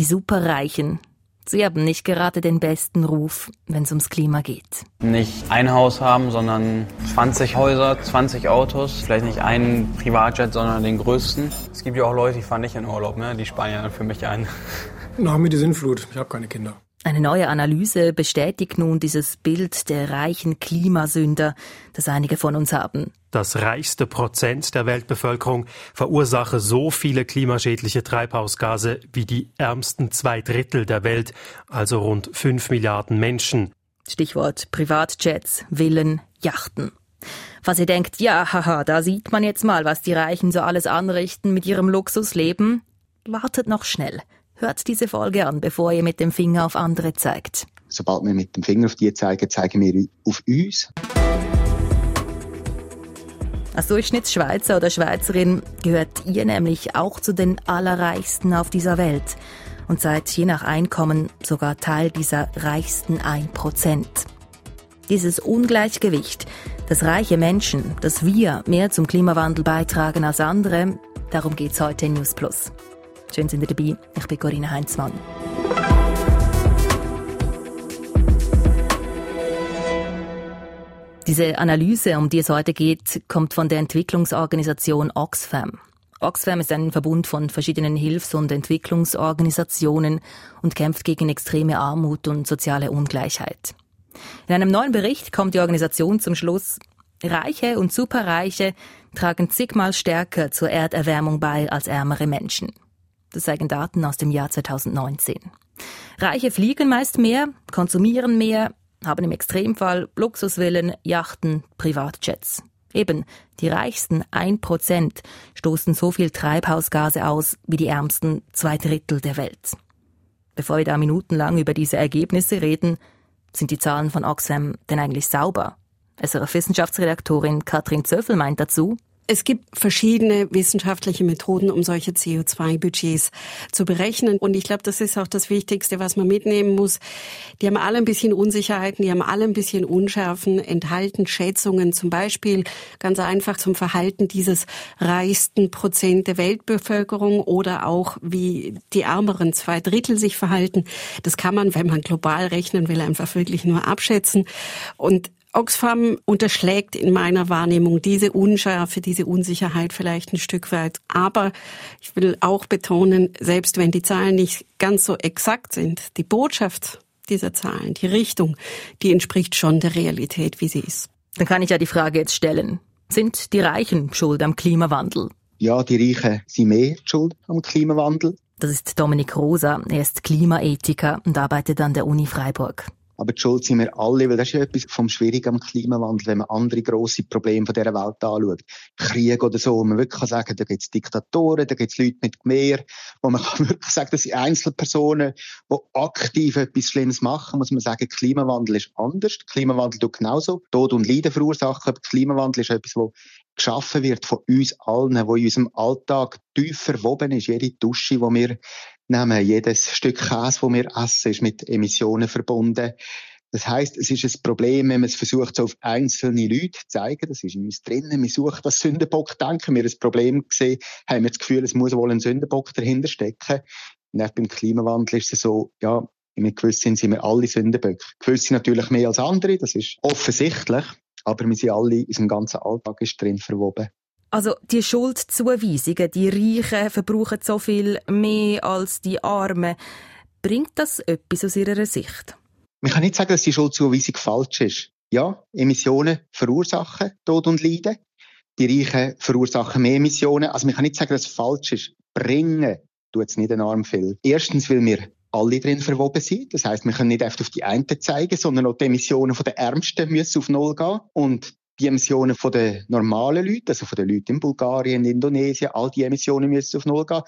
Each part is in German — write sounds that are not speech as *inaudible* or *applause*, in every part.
Die Superreichen. Sie haben nicht gerade den besten Ruf, wenn es ums Klima geht. Nicht ein Haus haben, sondern 20 Häuser, 20 Autos. Vielleicht nicht einen Privatjet, sondern den größten. Es gibt ja auch Leute, die fahren nicht in Urlaub, ne? die sparen ja für mich ein. Nach mir die Sinnflut. Ich habe keine Kinder. Eine neue Analyse bestätigt nun dieses Bild der reichen Klimasünder, das einige von uns haben. Das reichste Prozent der Weltbevölkerung verursache so viele klimaschädliche Treibhausgase wie die ärmsten zwei Drittel der Welt, also rund fünf Milliarden Menschen. Stichwort Privatjets, Villen, Yachten. Was ihr denkt, ja, haha, da sieht man jetzt mal, was die Reichen so alles anrichten mit ihrem Luxusleben. Wartet noch schnell. Hört diese Folge an, bevor ihr mit dem Finger auf andere zeigt. Sobald wir mit dem Finger auf die zeigen, zeigen wir auf uns. Als Durchschnittsschweizer oder Schweizerin gehört ihr nämlich auch zu den Allerreichsten auf dieser Welt und seid je nach Einkommen sogar Teil dieser reichsten 1%. Dieses Ungleichgewicht, dass reiche Menschen, dass wir mehr zum Klimawandel beitragen als andere, darum geht's heute in News Plus. Schön sind ihr dabei. Ich bin Corinna Heinzmann. Diese Analyse, um die es heute geht, kommt von der Entwicklungsorganisation Oxfam. Oxfam ist ein Verbund von verschiedenen Hilfs- und Entwicklungsorganisationen und kämpft gegen extreme Armut und soziale Ungleichheit. In einem neuen Bericht kommt die Organisation zum Schluss, Reiche und Superreiche tragen zigmal stärker zur Erderwärmung bei als ärmere Menschen. Das zeigen Daten aus dem Jahr 2019. Reiche fliegen meist mehr, konsumieren mehr, haben im Extremfall Luxusvillen, Yachten, Privatjets. Eben, die reichsten ein Prozent stoßen so viel Treibhausgase aus wie die ärmsten zwei Drittel der Welt. Bevor wir da minutenlang über diese Ergebnisse reden, sind die Zahlen von Oxfam denn eigentlich sauber? SRF-Wissenschaftsredaktorin Katrin Zöffel meint dazu, es gibt verschiedene wissenschaftliche Methoden, um solche CO2-Budgets zu berechnen. Und ich glaube, das ist auch das Wichtigste, was man mitnehmen muss. Die haben alle ein bisschen Unsicherheiten, die haben alle ein bisschen Unschärfen, enthalten Schätzungen, zum Beispiel ganz einfach zum Verhalten dieses reichsten Prozent der Weltbevölkerung oder auch wie die ärmeren zwei Drittel sich verhalten. Das kann man, wenn man global rechnen will, einfach wirklich nur abschätzen. Und Oxfam unterschlägt in meiner Wahrnehmung diese Unschärfe, diese Unsicherheit vielleicht ein Stück weit. Aber ich will auch betonen, selbst wenn die Zahlen nicht ganz so exakt sind, die Botschaft dieser Zahlen, die Richtung, die entspricht schon der Realität, wie sie ist. Dann kann ich ja die Frage jetzt stellen. Sind die Reichen schuld am Klimawandel? Ja, die Reichen sind mehr schuld am Klimawandel. Das ist Dominik Rosa. Er ist Klimaethiker und arbeitet an der Uni Freiburg. Aber die Schuld sind wir alle, weil das ist ja etwas vom Schwierigen am Klimawandel, wenn man andere grosse Probleme von dieser Welt anschaut. Krieg oder so, wo man wirklich kann sagen, da gibt es Diktatoren, da gibt es Leute mit Meer, wo man *laughs* kann wirklich sagen, das sind Einzelpersonen, die aktiv etwas Schlimmes machen, muss man sagen, Klimawandel ist anders. Klimawandel tut genauso Tod und Leiden verursachen, Klimawandel ist etwas, wo geschaffen wird von uns allen, wo in unserem Alltag tief verwoben ist. Jede Dusche, die wir nehmen, jedes Stück Käse, das wir essen, ist mit Emissionen verbunden. Das heißt, es ist ein Problem, wenn man es versucht, so auf einzelne Leute zu zeigen. Das ist in uns drinnen. Wir suchen das Sündenbock. Denken wir ein Problem gesehen, haben wir das Gefühl, es muss wohl ein Sündenbock dahinter stecken. Und auch beim Klimawandel ist es so, ja, in gewissen sind wir alle Sündenböcke. Gewisse natürlich mehr als andere, das ist offensichtlich. Aber wir sind alle, in unserem ganzen Alltag ist drin verwoben. Also die Schuldzuweisungen, die Reichen verbrauchen so viel mehr als die Armen. Bringt das etwas aus Ihrer Sicht? Man kann nicht sagen, dass die Schuldzuweisung falsch ist. Ja, Emissionen verursachen Tod und Leiden. Die Reichen verursachen mehr Emissionen. Also man kann nicht sagen, dass es falsch ist. Bringen tut es nicht enorm viel. Erstens, weil wir alle drin verwoben sind. Das heißt, wir können nicht einfach auf die einen zeigen, sondern auch die Emissionen der Ärmsten müssen auf Null gehen. Und die Emissionen von den normalen Leuten, also von den Leuten in Bulgarien, in Indonesien, all die Emissionen müssen auf Null gehen.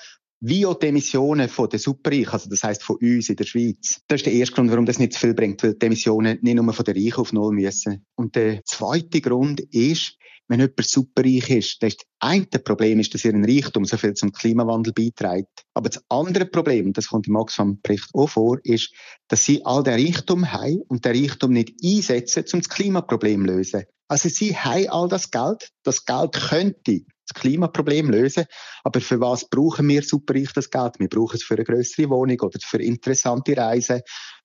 Wie auch die Emissionen von den Superreichen, also das heißt von uns in der Schweiz. Das ist der erste Grund, warum das nicht zu viel bringt, weil die Emissionen nicht nur von den Reichen auf Null müssen. Und der zweite Grund ist, wenn jemand superreich ist, das, eine Problem ist, dass ihr ein Reichtum so viel zum Klimawandel beiträgt. Aber das andere Problem, das kommt im Oxfam-Bericht auch vor, ist, dass sie all den Reichtum haben und den Reichtum nicht einsetzen, um das Klimaproblem zu lösen. Also sie haben all das Geld. Das Geld könnte das das Klimaproblem lösen. Aber für was brauchen wir superreich das Geld? Wir brauchen es für eine größere Wohnung oder für interessante Reisen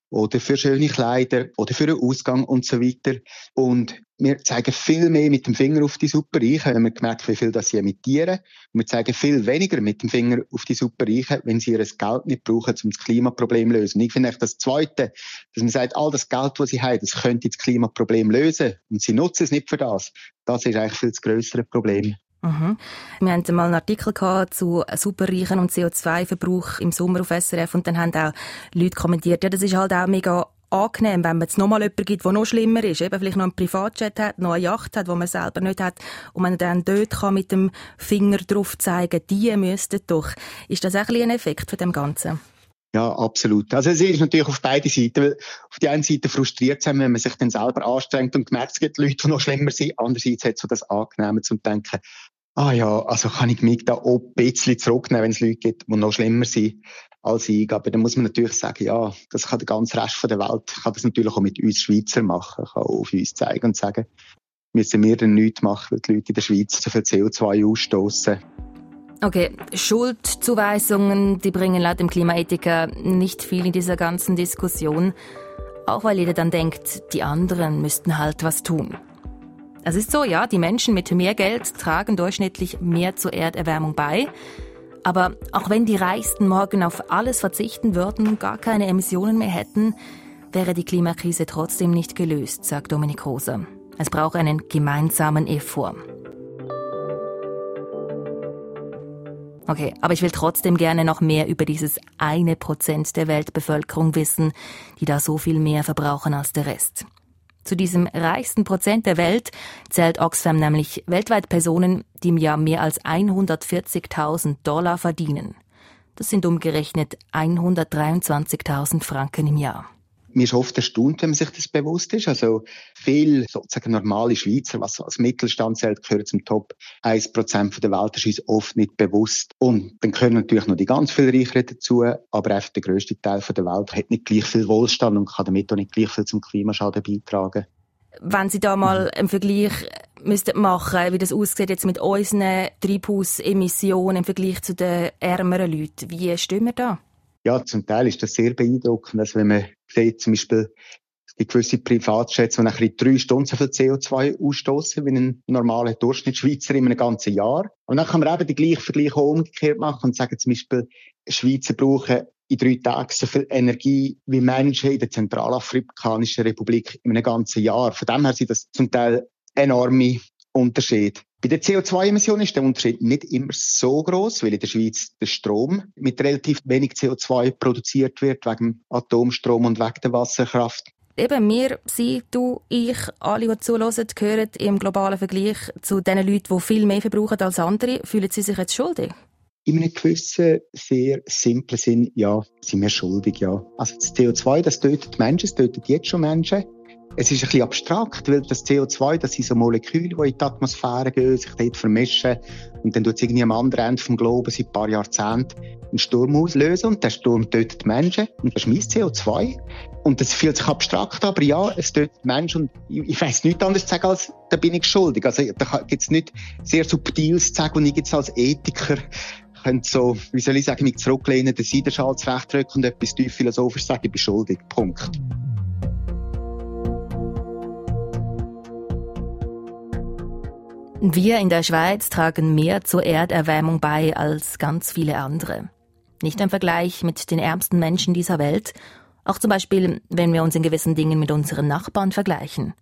oder für schöne Kleider oder für einen Ausgang und so weiter. Und wir zeigen viel mehr mit dem Finger auf die Superreichen, wenn wir gemerkt, wie viel sie emittieren. Und wir zeigen viel weniger mit dem Finger auf die Superreichen, wenn sie ihr Geld nicht brauchen, um das Klimaproblem zu lösen. Und ich finde echt das Zweite, dass man sagt, all das Geld, das sie haben, das könnte das Klimaproblem lösen. Und sie nutzen es nicht für das. Das ist eigentlich viel das größere Problem. Mhm. Wir hatten mal einen Artikel zu Superreichen und CO2-Verbrauch im Sommer auf SRF und dann haben auch Leute kommentiert, ja, das ist halt auch mega angenehm, wenn man es nochmal jemanden gibt, der noch schlimmer ist, eben vielleicht noch einen Privatjet hat, noch eine Yacht hat, wo man selber nicht hat und man dann dort kann mit dem Finger drauf zeigen, die müssten doch. Ist das auch ein, Effekt von dem Ganzen? Ja, absolut. Also es ist natürlich auf beide Seiten, auf die einen Seite frustriert sein, wenn man sich dann selber anstrengt und merkt, es gibt Leute, die noch schlimmer sind. Andererseits hat so das Angenehme zum Denken, ah ja, also kann ich mich da auch ein bisschen zurücknehmen, wenn es Leute gibt, die noch schlimmer sind als ich. Aber dann muss man natürlich sagen, ja, das kann der ganze Rest der Welt, kann das natürlich auch mit uns Schweizer machen, kann auch auf uns zeigen und sagen, müssen wir denn nichts machen, weil die Leute in der Schweiz so viel CO2 ausstoßen. Okay, Schuldzuweisungen, die bringen laut dem Klimaethiker nicht viel in dieser ganzen Diskussion. Auch weil jeder dann denkt, die anderen müssten halt was tun. Es ist so, ja, die Menschen mit mehr Geld tragen durchschnittlich mehr zur Erderwärmung bei. Aber auch wenn die Reichsten morgen auf alles verzichten würden gar keine Emissionen mehr hätten, wäre die Klimakrise trotzdem nicht gelöst, sagt Dominik Rosa. Es braucht einen gemeinsamen Effort. Okay, aber ich will trotzdem gerne noch mehr über dieses eine Prozent der Weltbevölkerung wissen, die da so viel mehr verbrauchen als der Rest. Zu diesem reichsten Prozent der Welt zählt Oxfam nämlich weltweit Personen, die im Jahr mehr als 140.000 Dollar verdienen. Das sind umgerechnet 123.000 Franken im Jahr mir ist oft erstaunt, wenn man sich das bewusst ist. Also viel sozusagen normale Schweizer, was als Mittelstand zählt, gehören zum Top 1% der Welt, das ist uns oft nicht bewusst. Und dann gehören natürlich noch die ganz viel Reicheren dazu, aber einfach der grösste Teil der Welt hat nicht gleich viel Wohlstand und kann damit auch nicht gleich viel zum Klimaschaden beitragen. Wenn Sie da mal einen Vergleich müssten machen, wie das aussieht jetzt mit unseren Treibhausemissionen im Vergleich zu den ärmeren Leuten, wie stehen wir da? Ja, zum Teil ist das sehr beeindruckend, also wenn man sieht, zum Beispiel die gewisse Privatjets, die nachher drei Stunden so viel CO2 ausstoßen wie ein normaler Durchschnittsschweizer in einem ganzen Jahr. Und dann kann man eben die gleichen Vergleiche auch umgekehrt machen und sagen zum Beispiel, Schweizer brauchen in drei Tagen so viel Energie wie Menschen in der Zentralafrikanischen Republik in einem ganzen Jahr. Von dem her sind das zum Teil enorme Unterschiede. Bei den CO2-Emissionen ist der Unterschied nicht immer so groß, weil in der Schweiz der Strom mit relativ wenig CO2 produziert wird, wegen Atomstrom und wegen der Wasserkraft. Eben, wir, Sie, du, ich, alle, die zuhören, gehören im globalen Vergleich zu den Leuten, die viel mehr verbrauchen als andere. Fühlen Sie sich jetzt schuldig? In einem gewissen, sehr simplen Sinn, ja, sind wir schuldig, ja. Also das CO2, das tötet Menschen, es tötet jetzt schon Menschen. Es ist ein bisschen abstrakt, weil das CO2, das sind so Moleküle, die in die Atmosphäre gehen, sich dort vermischen. Und dann tut es irgendwie am anderen Ende vom Globen seit ein paar Jahrzehnten einen Sturm auslösen und der Sturm tötet Menschen. Und das ist mein CO2. Und das fühlt sich abstrakt, aber ja, es tötet Menschen. Und ich, ich weiss nichts anderes zu sagen, als da bin ich schuldig. Also da gibt es nicht sehr subtiles zu sagen, und ich jetzt als Ethiker könnte so, wie soll ich sagen, mich zurücklehnen, den Seidenschal zurechtdrücken und etwas tief philosophisch sagen, ich bin schuldig. Punkt. Wir in der Schweiz tragen mehr zur Erderwärmung bei als ganz viele andere. Nicht im Vergleich mit den ärmsten Menschen dieser Welt, auch zum Beispiel, wenn wir uns in gewissen Dingen mit unseren Nachbarn vergleichen.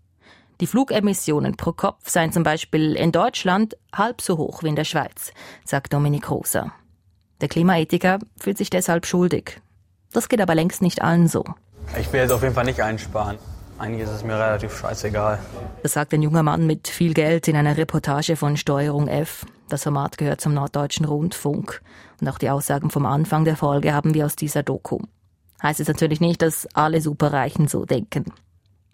Die Flugemissionen pro Kopf seien zum Beispiel in Deutschland halb so hoch wie in der Schweiz, sagt Dominik Rosa. Der Klimaethiker fühlt sich deshalb schuldig. Das geht aber längst nicht allen so. Ich will jetzt auf jeden Fall nicht einsparen. Eigentlich ist es mir relativ scheißegal. Das sagt ein junger Mann mit viel Geld in einer Reportage von Steuerung F. Das Format gehört zum Norddeutschen Rundfunk. Und auch die Aussagen vom Anfang der Folge haben wir aus dieser Doku. Heißt es natürlich nicht, dass alle Superreichen so denken.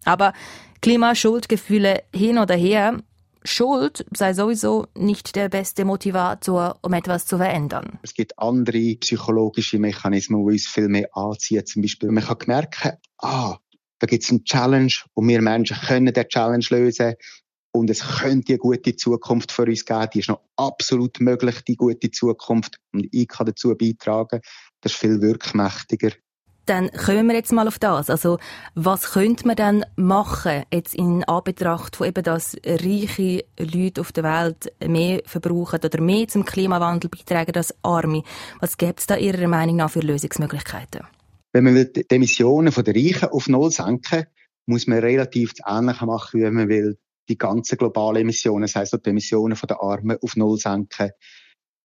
Aber Klimaschuldgefühle hin oder her, Schuld sei sowieso nicht der beste Motivator, um etwas zu verändern. Es gibt andere psychologische Mechanismen, die uns viel mehr anziehen. Zum Beispiel, man kann merken, ah, da gibt es eine Challenge und wir Menschen können der Challenge lösen. und es könnte eine gute Zukunft für uns geben. Die ist noch absolut möglich, die gute Zukunft. Und ich kann dazu beitragen. Das ist viel wirkmächtiger. Dann kommen wir jetzt mal auf das. Also, was könnte man dann machen, jetzt in Anbetracht von eben, dass reiche Leute auf der Welt mehr verbrauchen oder mehr zum Klimawandel beitragen als Arme? Was gibt es da Ihrer Meinung nach für Lösungsmöglichkeiten? Wenn man die Emissionen der Reichen auf Null senken muss man relativ das Ähnliche machen, wie man will die ganzen globalen Emissionen, das heisst die Emissionen der Armen auf Null senken.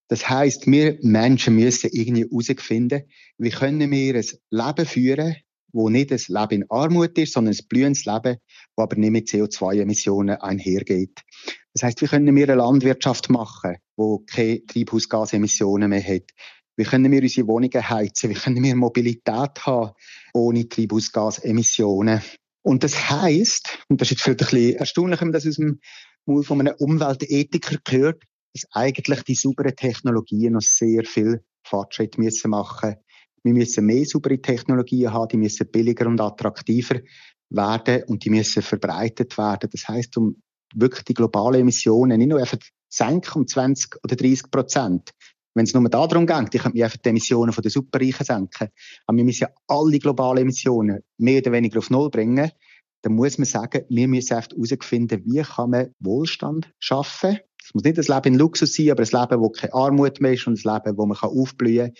Das heisst, wir Menschen müssen irgendwie herausfinden, wie können wir ein Leben führen, wo nicht ein Leben in Armut ist, sondern ein blühendes Leben, wo aber nicht mit CO2-Emissionen einhergeht. Das heisst, wie können wir eine Landwirtschaft machen, wo keine Treibhausgasemissionen mehr hat? Wie können wir unsere Wohnungen heizen? Wie können wir Mobilität haben ohne Treibhausgasemissionen? Und das heißt, und das ist jetzt vielleicht ein bisschen erstaunlich, wenn man das aus dem Mund von einem Umweltethiker hört, dass eigentlich die sauberen Technologien noch sehr viel Fortschritt müssen machen. Wir müssen mehr saubere Technologien haben, die müssen billiger und attraktiver werden und die müssen verbreitet werden. Das heißt, um wirklich die globalen Emissionen nicht nur einfach senken um 20 oder 30 Prozent. Wenn es nur darum geht, ich könnte einfach die Emissionen von den Superreichen senken. Aber wir müssen ja alle globalen Emissionen mehr oder weniger auf Null bringen. Dann muss man sagen, wir müssen einfach herausfinden, wie kann man Wohlstand schaffen es muss nicht ein Leben in Luxus sein, aber ein Leben, wo keine Armut mehr ist und ein Leben, wo man aufblühen kann,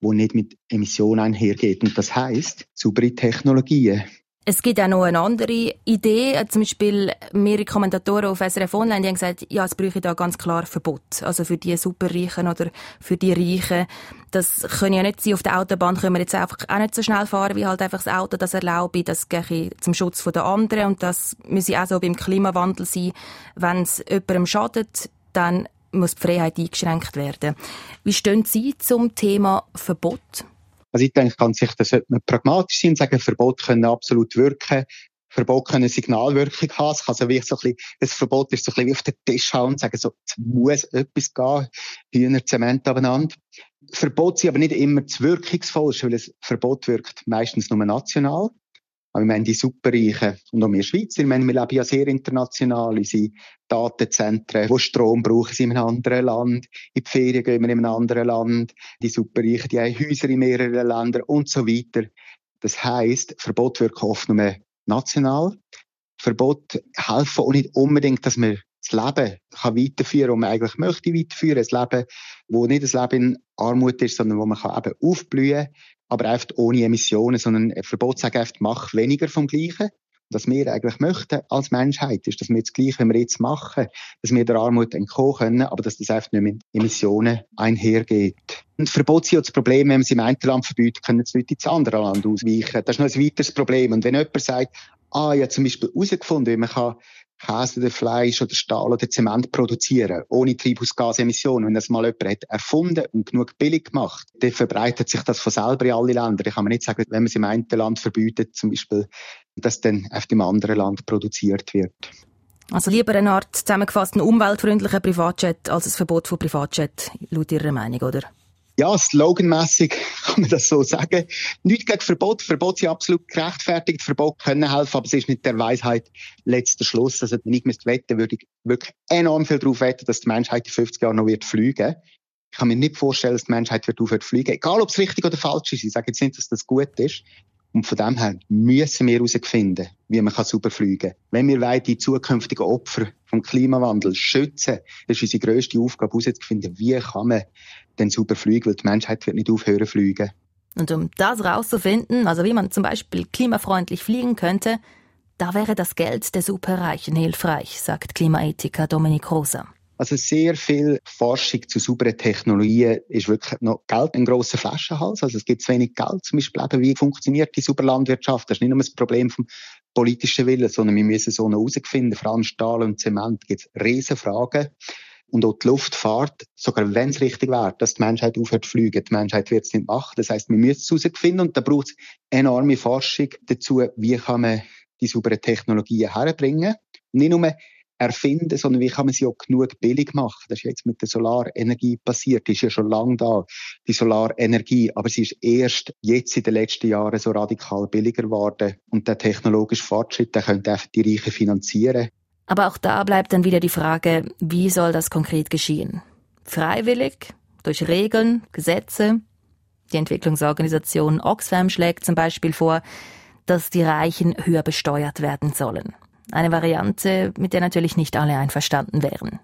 wo nicht mit Emissionen einhergeht. Und das heisst, saubere Technologien. Es gibt auch noch eine andere Idee. Zum Beispiel mehrere Kommentatoren auf SRF Online die haben gesagt, ja, es bräuchte da ganz klar Verbot. Also für die Superreichen oder für die Reichen. Das können ja nicht sein, auf der Autobahn können wir jetzt einfach auch nicht so schnell fahren, wie halt einfach das Auto das erlaube. Das gehe zum Schutz der anderen. Und das müsse auch so beim Klimawandel sein. Wenn es jemandem schadet, dann muss die Freiheit eingeschränkt werden. Wie stehen Sie zum Thema Verbot? Also ich denke, kann sich, das sollte man pragmatisch sein und sagen, Verbot können absolut wirken. Verbot können Signalwirkung haben. Es kann so wie so ein bisschen, das Verbot ist so ein bisschen wie auf den Tisch hauen und sagen, so, es muss etwas gehen. Hühner, Zement abeinander. Verbot sind aber nicht immer das Wirkungsvollste, weil ein Verbot wirkt meistens nur national. Aber wir meine, die Superreichen und auch wir Schweizer, ich meine, wir leben ja sehr international. Unsere Datenzentren, wo Strom brauchen sie in einem anderen Land. In die Ferien gehen wir in einem anderen Land. Die Superreichen, die haben Häuser in mehreren Ländern und so weiter. Das heisst, Verbot wirken oft nur national. Verbot helfen auch nicht unbedingt, dass man das Leben kann weiterführen kann, das man eigentlich möchte weiterführen. Ein Leben, wo nicht ein Leben in Armut ist, sondern wo man kann eben aufblühen aber einfach ohne Emissionen, sondern ein Verbot sagt einfach, mach weniger vom Gleichen. Was wir eigentlich möchten als Menschheit, ist, dass wir das Gleiche, wenn wir jetzt machen, dass wir der Armut entkommen können, aber dass das einfach nicht mit Emissionen einhergeht. Und Verbot ja das Problem, wenn man es im einen Land verbietet, können die Leute ins andere Land ausweichen. Das ist noch ein weiteres Problem. Und wenn jemand sagt, ah, ja, zum Beispiel herausgefunden, wie man kann Käse oder Fleisch oder Stahl oder Zement produzieren, ohne Treibhausgasemissionen. Wenn das mal jemand hat erfunden und genug billig gemacht, dann verbreitet sich das von selber in alle Länder. Ich kann mir nicht sagen, wenn man es im einen Land verbietet, zum Beispiel, dass dann auf dem anderen Land produziert wird. Also lieber eine Art zusammengefassten umweltfreundlichen Privatjet als ein Verbot von Privatjet, laut Ihrer Meinung, oder? Ja, sloganmässig *laughs* kann man das so sagen. Nicht gegen Verbot. Verbot sind absolut gerechtfertigt. Verbot können helfen, aber es ist nicht der Weisheit letzter Schluss. Also, wenn ich müsste wetten, würde ich wirklich enorm viel darauf wetten, dass die Menschheit in 50 Jahren noch wird fliegen. Ich kann mir nicht vorstellen, dass die Menschheit wird aufhören fliegen. Egal, ob es richtig oder falsch ist. Ich sage jetzt nicht, dass das gut ist. Und von dem her müssen wir herausfinden, wie man sauber fliegen kann. Wenn wir wollen, die zukünftigen Opfer vom Klimawandel schützen, das ist unsere grösste Aufgabe, herauszufinden, wie kann man denn sauber fliegen, weil die Menschheit wird nicht aufhören fliegen. Und um das herauszufinden, also wie man zum Beispiel klimafreundlich fliegen könnte, da wäre das Geld der Superreichen hilfreich, sagt Klimaethiker Dominik Rosa. Also sehr viel Forschung zu sauberen Technologien ist wirklich noch Geld ein grosser Flaschenhals. Also es gibt zu wenig Geld. Zum Beispiel eben, wie funktioniert die Superlandwirtschaft? Das ist nicht nur das Problem vom politischen Willen, sondern wir müssen so noch herausfinden. Vor allem Stahl und Zement gibt es riesen Fragen. Und auch die Luftfahrt, sogar wenn es richtig wäre, dass die Menschheit aufhört zu fliegen, die Menschheit wird es nicht machen. Das heißt, wir müssen es herausfinden und da braucht es enorme Forschung dazu, wie kann man die sauberen Technologien herbringen. Nicht nur erfinden, sondern wie kann man sie auch genug billig machen. Das ist jetzt mit der Solarenergie passiert, die ist ja schon lange da, die Solarenergie, aber sie ist erst jetzt in den letzten Jahren so radikal billiger geworden und der technologische Fortschritt, der könnte einfach die Reichen finanzieren. Aber auch da bleibt dann wieder die Frage, wie soll das konkret geschehen? Freiwillig? Durch Regeln? Gesetze? Die Entwicklungsorganisation Oxfam schlägt zum Beispiel vor, dass die Reichen höher besteuert werden sollen. Eine Variante, mit der natürlich nicht alle einverstanden wären.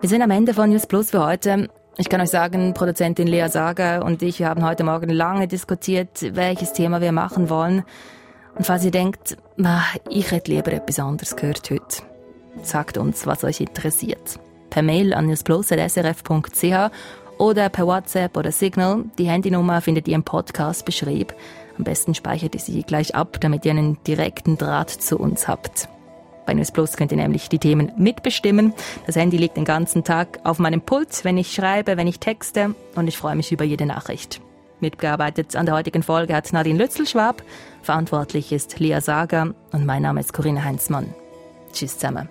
Wir sind am Ende von News Plus für heute. Ich kann euch sagen, Produzentin Lea Sager und ich haben heute Morgen lange diskutiert, welches Thema wir machen wollen. Und falls ihr denkt, ich hätte lieber etwas anderes gehört heute, sagt uns, was euch interessiert. Per Mail an newsplus.srf.ch oder per WhatsApp oder Signal. Die Handynummer findet ihr im Podcast beschrieb. Am besten speichert ihr sie gleich ab, damit ihr einen direkten Draht zu uns habt. Bei News Plus könnt ihr nämlich die Themen mitbestimmen. Das Handy liegt den ganzen Tag auf meinem Pult, wenn ich schreibe, wenn ich texte und ich freue mich über jede Nachricht. Mitgearbeitet an der heutigen Folge hat Nadine Lützelschwab, verantwortlich ist Lea Sager und mein Name ist Corinne Heinzmann. Tschüss zusammen.